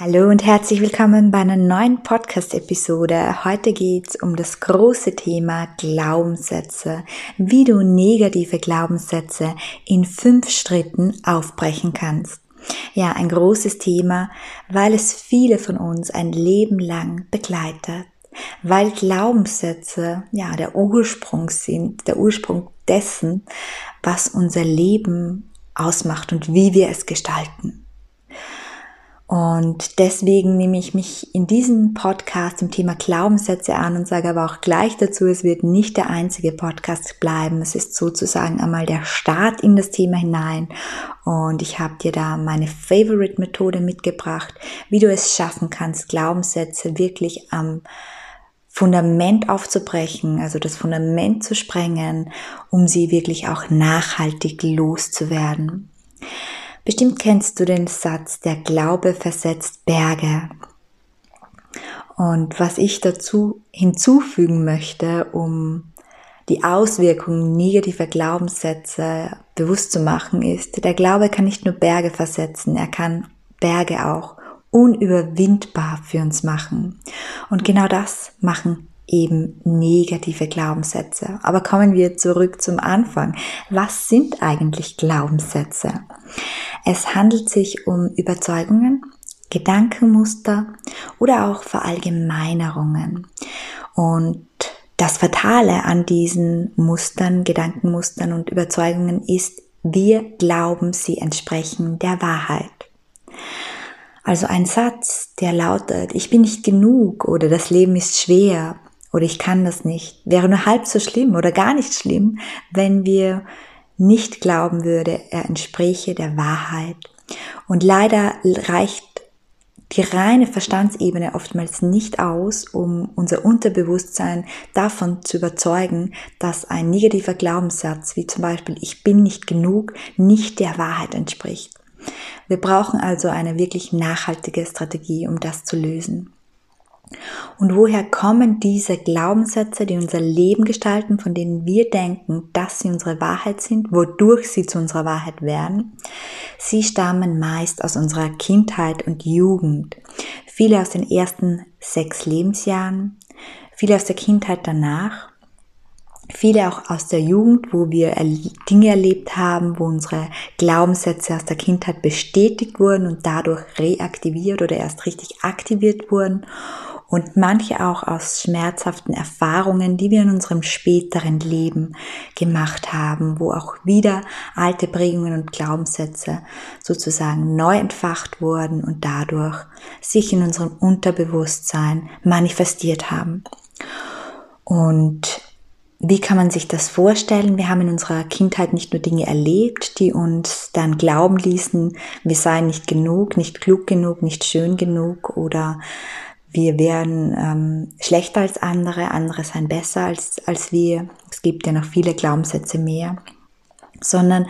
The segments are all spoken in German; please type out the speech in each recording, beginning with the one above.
Hallo und herzlich willkommen bei einer neuen Podcast-Episode. Heute geht's um das große Thema Glaubenssätze, wie du negative Glaubenssätze in fünf Schritten aufbrechen kannst. Ja, ein großes Thema, weil es viele von uns ein Leben lang begleitet. Weil Glaubenssätze, ja, der Ursprung sind, der Ursprung dessen, was unser Leben ausmacht und wie wir es gestalten. Und deswegen nehme ich mich in diesem Podcast dem Thema Glaubenssätze an und sage aber auch gleich dazu, es wird nicht der einzige Podcast bleiben. Es ist sozusagen einmal der Start in das Thema hinein. Und ich habe dir da meine Favorite-Methode mitgebracht, wie du es schaffen kannst, Glaubenssätze wirklich am Fundament aufzubrechen, also das Fundament zu sprengen, um sie wirklich auch nachhaltig loszuwerden. Bestimmt kennst du den Satz, der Glaube versetzt Berge. Und was ich dazu hinzufügen möchte, um die Auswirkungen negativer Glaubenssätze bewusst zu machen, ist, der Glaube kann nicht nur Berge versetzen, er kann Berge auch unüberwindbar für uns machen. Und genau das machen eben negative Glaubenssätze. Aber kommen wir zurück zum Anfang. Was sind eigentlich Glaubenssätze? Es handelt sich um Überzeugungen, Gedankenmuster oder auch Verallgemeinerungen. Und das Fatale an diesen Mustern, Gedankenmustern und Überzeugungen ist, wir glauben, sie entsprechen der Wahrheit. Also ein Satz, der lautet, ich bin nicht genug oder das Leben ist schwer oder ich kann das nicht, wäre nur halb so schlimm oder gar nicht schlimm, wenn wir nicht glauben würde, er entspräche der Wahrheit. Und leider reicht die reine Verstandsebene oftmals nicht aus, um unser Unterbewusstsein davon zu überzeugen, dass ein negativer Glaubenssatz wie zum Beispiel ich bin nicht genug nicht der Wahrheit entspricht. Wir brauchen also eine wirklich nachhaltige Strategie, um das zu lösen. Und woher kommen diese Glaubenssätze, die unser Leben gestalten, von denen wir denken, dass sie unsere Wahrheit sind, wodurch sie zu unserer Wahrheit werden? Sie stammen meist aus unserer Kindheit und Jugend. Viele aus den ersten sechs Lebensjahren, viele aus der Kindheit danach, viele auch aus der Jugend, wo wir Dinge erlebt haben, wo unsere Glaubenssätze aus der Kindheit bestätigt wurden und dadurch reaktiviert oder erst richtig aktiviert wurden und manche auch aus schmerzhaften Erfahrungen, die wir in unserem späteren Leben gemacht haben, wo auch wieder alte Prägungen und Glaubenssätze sozusagen neu entfacht wurden und dadurch sich in unserem Unterbewusstsein manifestiert haben. Und wie kann man sich das vorstellen? Wir haben in unserer Kindheit nicht nur Dinge erlebt, die uns dann glauben ließen, wir seien nicht genug, nicht klug genug, nicht schön genug oder wir wären ähm, schlechter als andere, andere seien besser als, als wir. Es gibt ja noch viele Glaubenssätze mehr. Sondern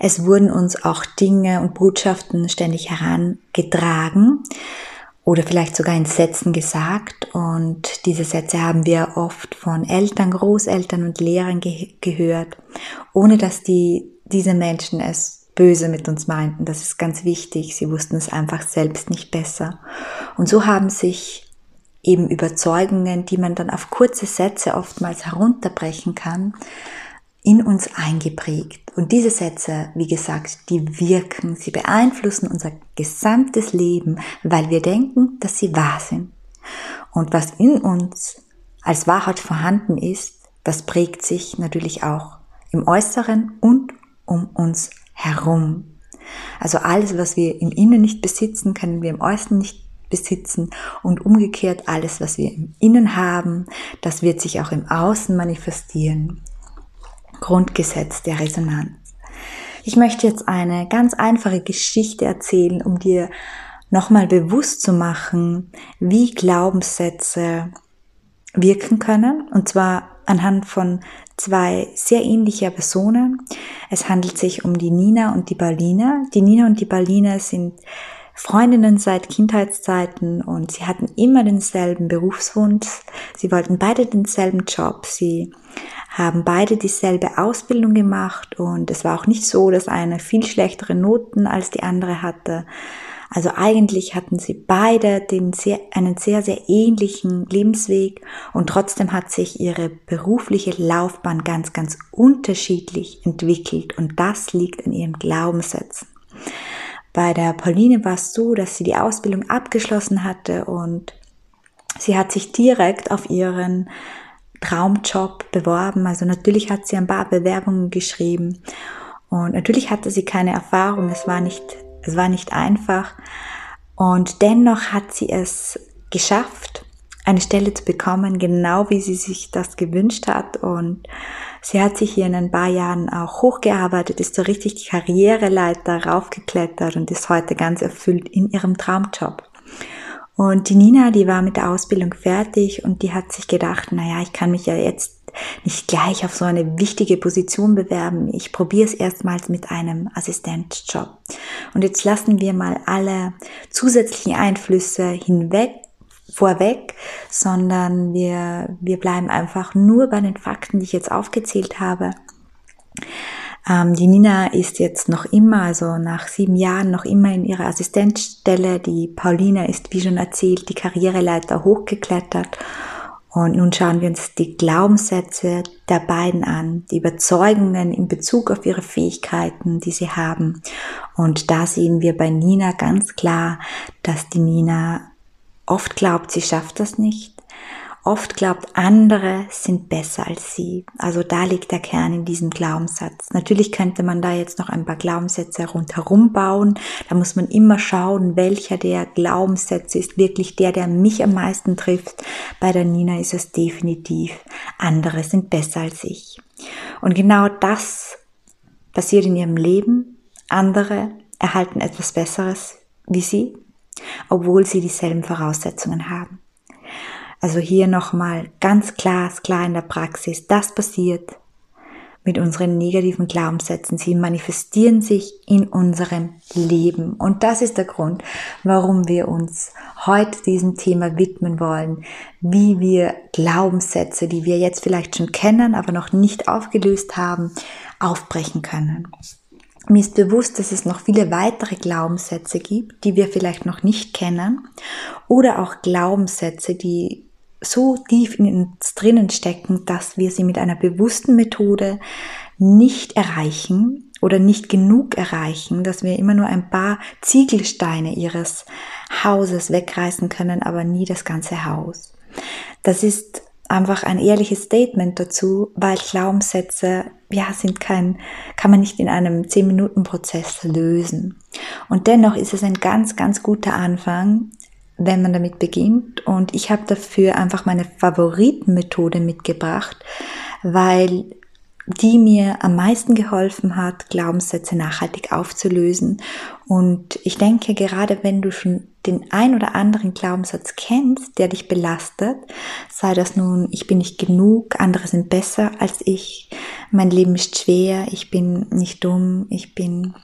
es wurden uns auch Dinge und Botschaften ständig herangetragen oder vielleicht sogar in Sätzen gesagt. Und diese Sätze haben wir oft von Eltern, Großeltern und Lehrern ge gehört, ohne dass die, diese Menschen es böse mit uns meinten. Das ist ganz wichtig. Sie wussten es einfach selbst nicht besser. Und so haben sich eben Überzeugungen, die man dann auf kurze Sätze oftmals herunterbrechen kann, in uns eingeprägt. Und diese Sätze, wie gesagt, die wirken, sie beeinflussen unser gesamtes Leben, weil wir denken, dass sie wahr sind. Und was in uns als Wahrheit vorhanden ist, das prägt sich natürlich auch im Äußeren und um uns herum. Also alles, was wir im Innen nicht besitzen, können wir im Äußeren nicht besitzen und umgekehrt alles, was wir im Innen haben, das wird sich auch im Außen manifestieren. Grundgesetz der Resonanz. Ich möchte jetzt eine ganz einfache Geschichte erzählen, um dir nochmal bewusst zu machen, wie Glaubenssätze wirken können. Und zwar anhand von zwei sehr ähnlicher Personen. Es handelt sich um die Nina und die Berliner. Die Nina und die Berliner sind Freundinnen seit Kindheitszeiten und sie hatten immer denselben Berufswunsch. Sie wollten beide denselben Job. Sie haben beide dieselbe Ausbildung gemacht und es war auch nicht so, dass eine viel schlechtere Noten als die andere hatte. Also eigentlich hatten sie beide den sehr, einen sehr, sehr ähnlichen Lebensweg und trotzdem hat sich ihre berufliche Laufbahn ganz, ganz unterschiedlich entwickelt und das liegt in ihren Glaubenssätzen. Bei der Pauline war es so, dass sie die Ausbildung abgeschlossen hatte und sie hat sich direkt auf ihren Traumjob beworben. Also natürlich hat sie ein paar Bewerbungen geschrieben und natürlich hatte sie keine Erfahrung. Es war nicht, es war nicht einfach. Und dennoch hat sie es geschafft, eine Stelle zu bekommen, genau wie sie sich das gewünscht hat. Und sie hat sich hier in ein paar Jahren auch hochgearbeitet, ist so richtig die Karriereleiter raufgeklettert und ist heute ganz erfüllt in ihrem Traumjob. Und die Nina, die war mit der Ausbildung fertig und die hat sich gedacht, naja, ich kann mich ja jetzt nicht gleich auf so eine wichtige Position bewerben. Ich probiere es erstmals mit einem Assistenzjob. Und jetzt lassen wir mal alle zusätzlichen Einflüsse hinweg vorweg, sondern wir, wir bleiben einfach nur bei den Fakten, die ich jetzt aufgezählt habe. Ähm, die Nina ist jetzt noch immer, also nach sieben Jahren noch immer in ihrer Assistenzstelle. Die Paulina ist, wie schon erzählt, die Karriereleiter hochgeklettert. Und nun schauen wir uns die Glaubenssätze der beiden an, die Überzeugungen in Bezug auf ihre Fähigkeiten, die sie haben. Und da sehen wir bei Nina ganz klar, dass die Nina Oft glaubt, sie schafft das nicht. Oft glaubt, andere sind besser als sie. Also da liegt der Kern in diesem Glaubenssatz. Natürlich könnte man da jetzt noch ein paar Glaubenssätze rundherum bauen. Da muss man immer schauen, welcher der Glaubenssätze ist wirklich der, der mich am meisten trifft. Bei der Nina ist es definitiv, andere sind besser als ich. Und genau das passiert in ihrem Leben. Andere erhalten etwas Besseres wie sie obwohl sie dieselben Voraussetzungen haben. Also hier nochmal ganz klar, klar in der Praxis, das passiert mit unseren negativen Glaubenssätzen. Sie manifestieren sich in unserem Leben. Und das ist der Grund, warum wir uns heute diesem Thema widmen wollen, wie wir Glaubenssätze, die wir jetzt vielleicht schon kennen, aber noch nicht aufgelöst haben, aufbrechen können. Mir ist bewusst, dass es noch viele weitere Glaubenssätze gibt, die wir vielleicht noch nicht kennen oder auch Glaubenssätze, die so tief in uns drinnen stecken, dass wir sie mit einer bewussten Methode nicht erreichen oder nicht genug erreichen, dass wir immer nur ein paar Ziegelsteine ihres Hauses wegreißen können, aber nie das ganze Haus. Das ist einfach ein ehrliches Statement dazu, weil Glaubenssätze, ja, sind kein, kann man nicht in einem 10-Minuten-Prozess lösen. Und dennoch ist es ein ganz, ganz guter Anfang, wenn man damit beginnt. Und ich habe dafür einfach meine Favoritenmethode mitgebracht, weil die mir am meisten geholfen hat, Glaubenssätze nachhaltig aufzulösen. Und ich denke, gerade wenn du schon den ein oder anderen Glaubenssatz kennst, der dich belastet, sei das nun, ich bin nicht genug, andere sind besser als ich, mein Leben ist schwer, ich bin nicht dumm, ich bin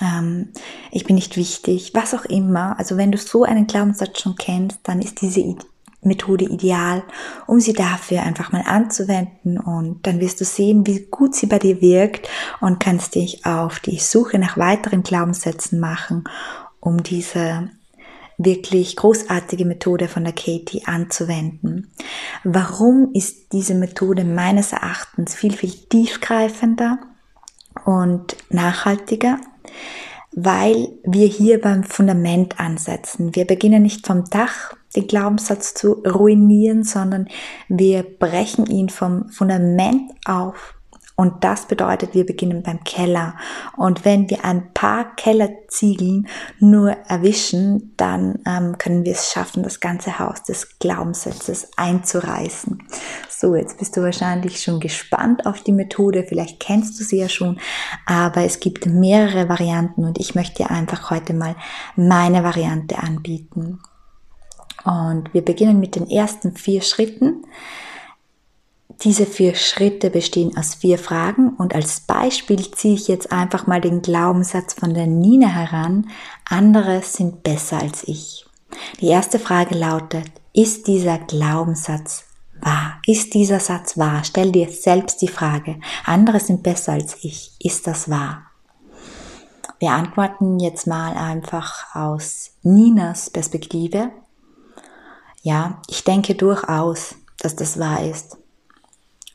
ähm, ich bin nicht wichtig, was auch immer. Also wenn du so einen Glaubenssatz schon kennst, dann ist diese Methode ideal, um sie dafür einfach mal anzuwenden und dann wirst du sehen, wie gut sie bei dir wirkt und kannst dich auf die Suche nach weiteren Glaubenssätzen machen, um diese wirklich großartige Methode von der Katie anzuwenden. Warum ist diese Methode meines Erachtens viel, viel tiefgreifender und nachhaltiger? Weil wir hier beim Fundament ansetzen. Wir beginnen nicht vom Dach, den Glaubenssatz zu ruinieren, sondern wir brechen ihn vom Fundament auf. Und das bedeutet, wir beginnen beim Keller. Und wenn wir ein paar Kellerziegeln nur erwischen, dann ähm, können wir es schaffen, das ganze Haus des Glaubenssatzes einzureißen. So, jetzt bist du wahrscheinlich schon gespannt auf die Methode. Vielleicht kennst du sie ja schon, aber es gibt mehrere Varianten und ich möchte dir einfach heute mal meine Variante anbieten. Und wir beginnen mit den ersten vier Schritten. diese vier Schritte bestehen aus vier Fragen und als Beispiel ziehe ich jetzt einfach mal den Glaubenssatz von der Nina heran, andere sind besser als ich. Die erste Frage lautet, ist dieser Glaubenssatz wahr? Ist dieser Satz wahr? Stell dir selbst die Frage, andere sind besser als ich. Ist das wahr? Wir antworten jetzt mal einfach aus Ninas Perspektive. Ja, ich denke durchaus, dass das wahr ist.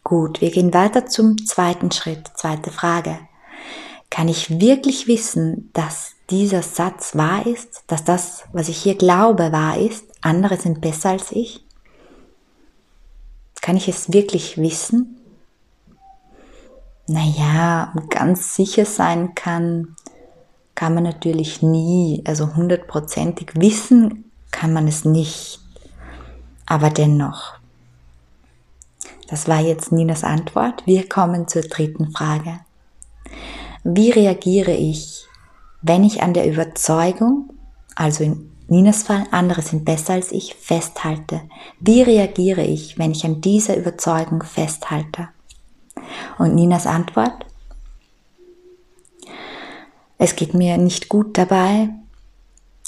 Gut, wir gehen weiter zum zweiten Schritt, zweite Frage. Kann ich wirklich wissen, dass dieser Satz wahr ist, dass das, was ich hier glaube, wahr ist, andere sind besser als ich? Kann ich es wirklich wissen? Naja, ganz sicher sein kann, kann man natürlich nie, also hundertprozentig wissen kann man es nicht. Aber dennoch, das war jetzt Ninas Antwort. Wir kommen zur dritten Frage. Wie reagiere ich, wenn ich an der Überzeugung, also in Ninas Fall, andere sind besser als ich, festhalte? Wie reagiere ich, wenn ich an dieser Überzeugung festhalte? Und Ninas Antwort? Es geht mir nicht gut dabei.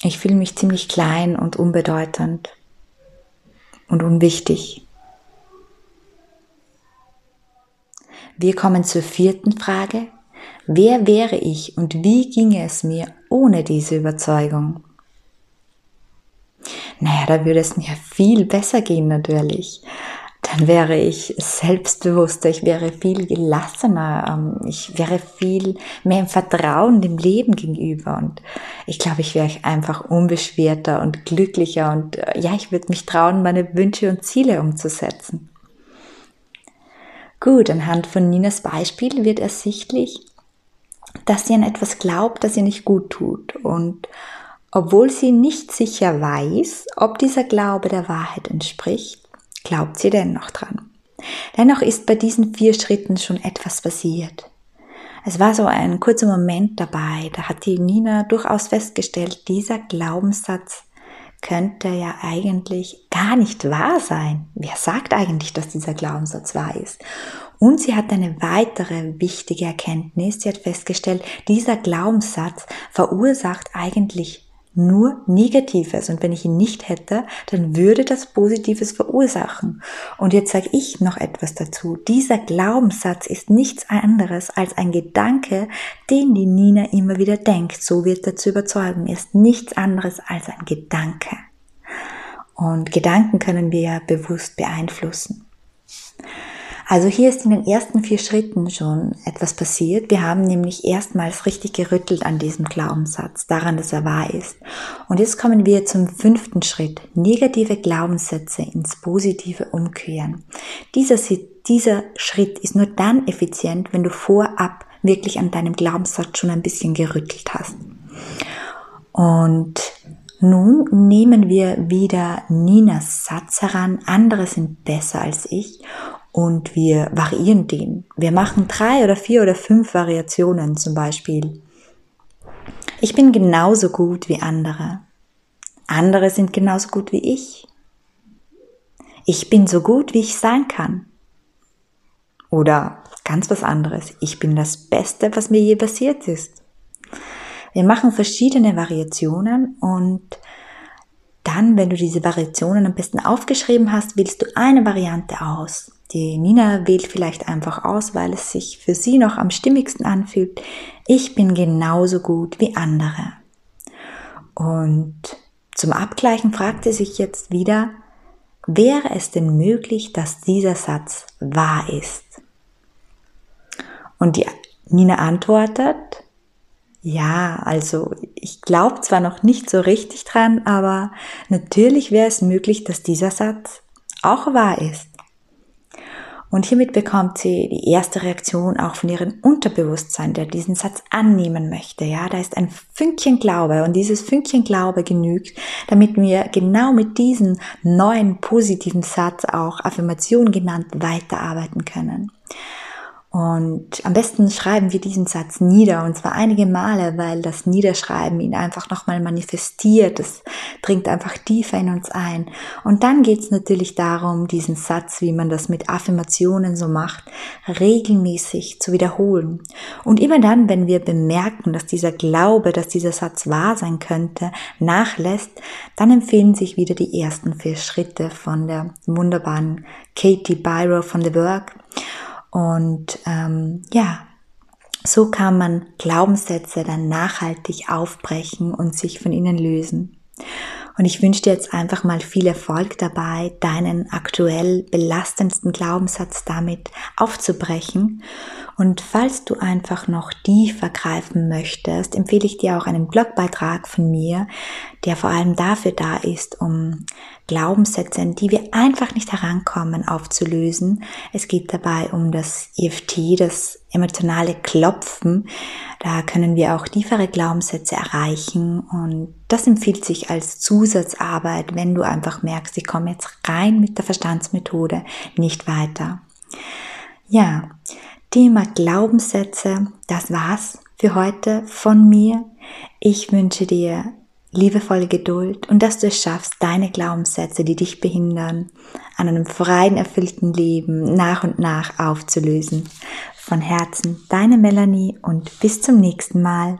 Ich fühle mich ziemlich klein und unbedeutend und unwichtig. Wir kommen zur vierten Frage. Wer wäre ich und wie ginge es mir ohne diese Überzeugung? Naja, da würde es mir viel besser gehen natürlich. Dann wäre ich selbstbewusster, ich wäre viel gelassener, ähm, ich wäre viel mehr im Vertrauen dem Leben gegenüber und ich glaube, ich wäre einfach unbeschwerter und glücklicher und äh, ja, ich würde mich trauen, meine Wünsche und Ziele umzusetzen. Gut, anhand von Ninas Beispiel wird ersichtlich, dass sie an etwas glaubt, das ihr nicht gut tut. Und obwohl sie nicht sicher weiß, ob dieser Glaube der Wahrheit entspricht, glaubt sie dennoch dran. Dennoch ist bei diesen vier Schritten schon etwas passiert. Es war so ein kurzer Moment dabei, da hat die Nina durchaus festgestellt, dieser Glaubenssatz könnte ja eigentlich gar nicht wahr sein. Wer sagt eigentlich, dass dieser Glaubenssatz wahr ist? Und sie hat eine weitere wichtige Erkenntnis. Sie hat festgestellt, dieser Glaubenssatz verursacht eigentlich nur Negatives und wenn ich ihn nicht hätte, dann würde das Positives verursachen. Und jetzt sage ich noch etwas dazu. Dieser Glaubenssatz ist nichts anderes als ein Gedanke, den die Nina immer wieder denkt. So wird er zu überzeugen. Er ist nichts anderes als ein Gedanke. Und Gedanken können wir ja bewusst beeinflussen. Also hier ist in den ersten vier Schritten schon etwas passiert. Wir haben nämlich erstmals richtig gerüttelt an diesem Glaubenssatz, daran, dass er wahr ist. Und jetzt kommen wir zum fünften Schritt. Negative Glaubenssätze ins Positive umkehren. Dieser, dieser Schritt ist nur dann effizient, wenn du vorab wirklich an deinem Glaubenssatz schon ein bisschen gerüttelt hast. Und nun nehmen wir wieder Ninas Satz heran, andere sind besser als ich und wir variieren den. Wir machen drei oder vier oder fünf Variationen zum Beispiel. Ich bin genauso gut wie andere. Andere sind genauso gut wie ich. Ich bin so gut, wie ich sein kann. Oder ganz was anderes. Ich bin das Beste, was mir je passiert ist. Wir machen verschiedene Variationen und dann, wenn du diese Variationen am besten aufgeschrieben hast, wählst du eine Variante aus. Die Nina wählt vielleicht einfach aus, weil es sich für sie noch am stimmigsten anfühlt. Ich bin genauso gut wie andere. Und zum Abgleichen fragt sie sich jetzt wieder, wäre es denn möglich, dass dieser Satz wahr ist? Und die Nina antwortet, ja, also ich glaube zwar noch nicht so richtig dran, aber natürlich wäre es möglich, dass dieser Satz auch wahr ist. Und hiermit bekommt sie die erste Reaktion auch von ihrem Unterbewusstsein, der diesen Satz annehmen möchte. Ja, da ist ein Fünkchen Glaube und dieses Fünkchen Glaube genügt, damit wir genau mit diesem neuen positiven Satz auch Affirmation genannt weiterarbeiten können. Und am besten schreiben wir diesen Satz nieder und zwar einige Male, weil das Niederschreiben ihn einfach nochmal manifestiert. Es dringt einfach tiefer in uns ein. Und dann geht es natürlich darum, diesen Satz, wie man das mit Affirmationen so macht, regelmäßig zu wiederholen. Und immer dann, wenn wir bemerken, dass dieser Glaube, dass dieser Satz wahr sein könnte, nachlässt, dann empfehlen sich wieder die ersten vier Schritte von der wunderbaren Katie Byro von The Work. Und ähm, ja, so kann man Glaubenssätze dann nachhaltig aufbrechen und sich von ihnen lösen. Und ich wünsche dir jetzt einfach mal viel Erfolg dabei, deinen aktuell belastendsten Glaubenssatz damit aufzubrechen. Und falls du einfach noch tiefer greifen möchtest, empfehle ich dir auch einen Blogbeitrag von mir, der vor allem dafür da ist, um Glaubenssätze, an die wir einfach nicht herankommen, aufzulösen. Es geht dabei um das EFT, das emotionale Klopfen. Da können wir auch tiefere Glaubenssätze erreichen und das empfiehlt sich als Zusatzarbeit, wenn du einfach merkst, ich komme jetzt rein mit der Verstandsmethode nicht weiter. Ja, Thema Glaubenssätze, das war's für heute von mir. Ich wünsche dir liebevolle Geduld und dass du es schaffst, deine Glaubenssätze, die dich behindern, an einem freien, erfüllten Leben nach und nach aufzulösen. Von Herzen, deine Melanie und bis zum nächsten Mal.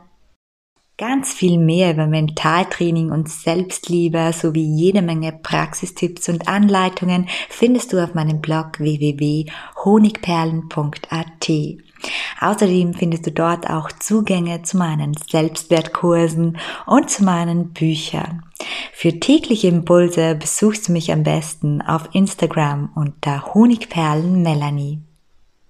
Ganz viel mehr über Mentaltraining und Selbstliebe sowie jede Menge Praxistipps und Anleitungen findest du auf meinem Blog www.honigperlen.at. Außerdem findest du dort auch Zugänge zu meinen Selbstwertkursen und zu meinen Büchern. Für tägliche Impulse besuchst du mich am besten auf Instagram unter Honigperlen Melanie.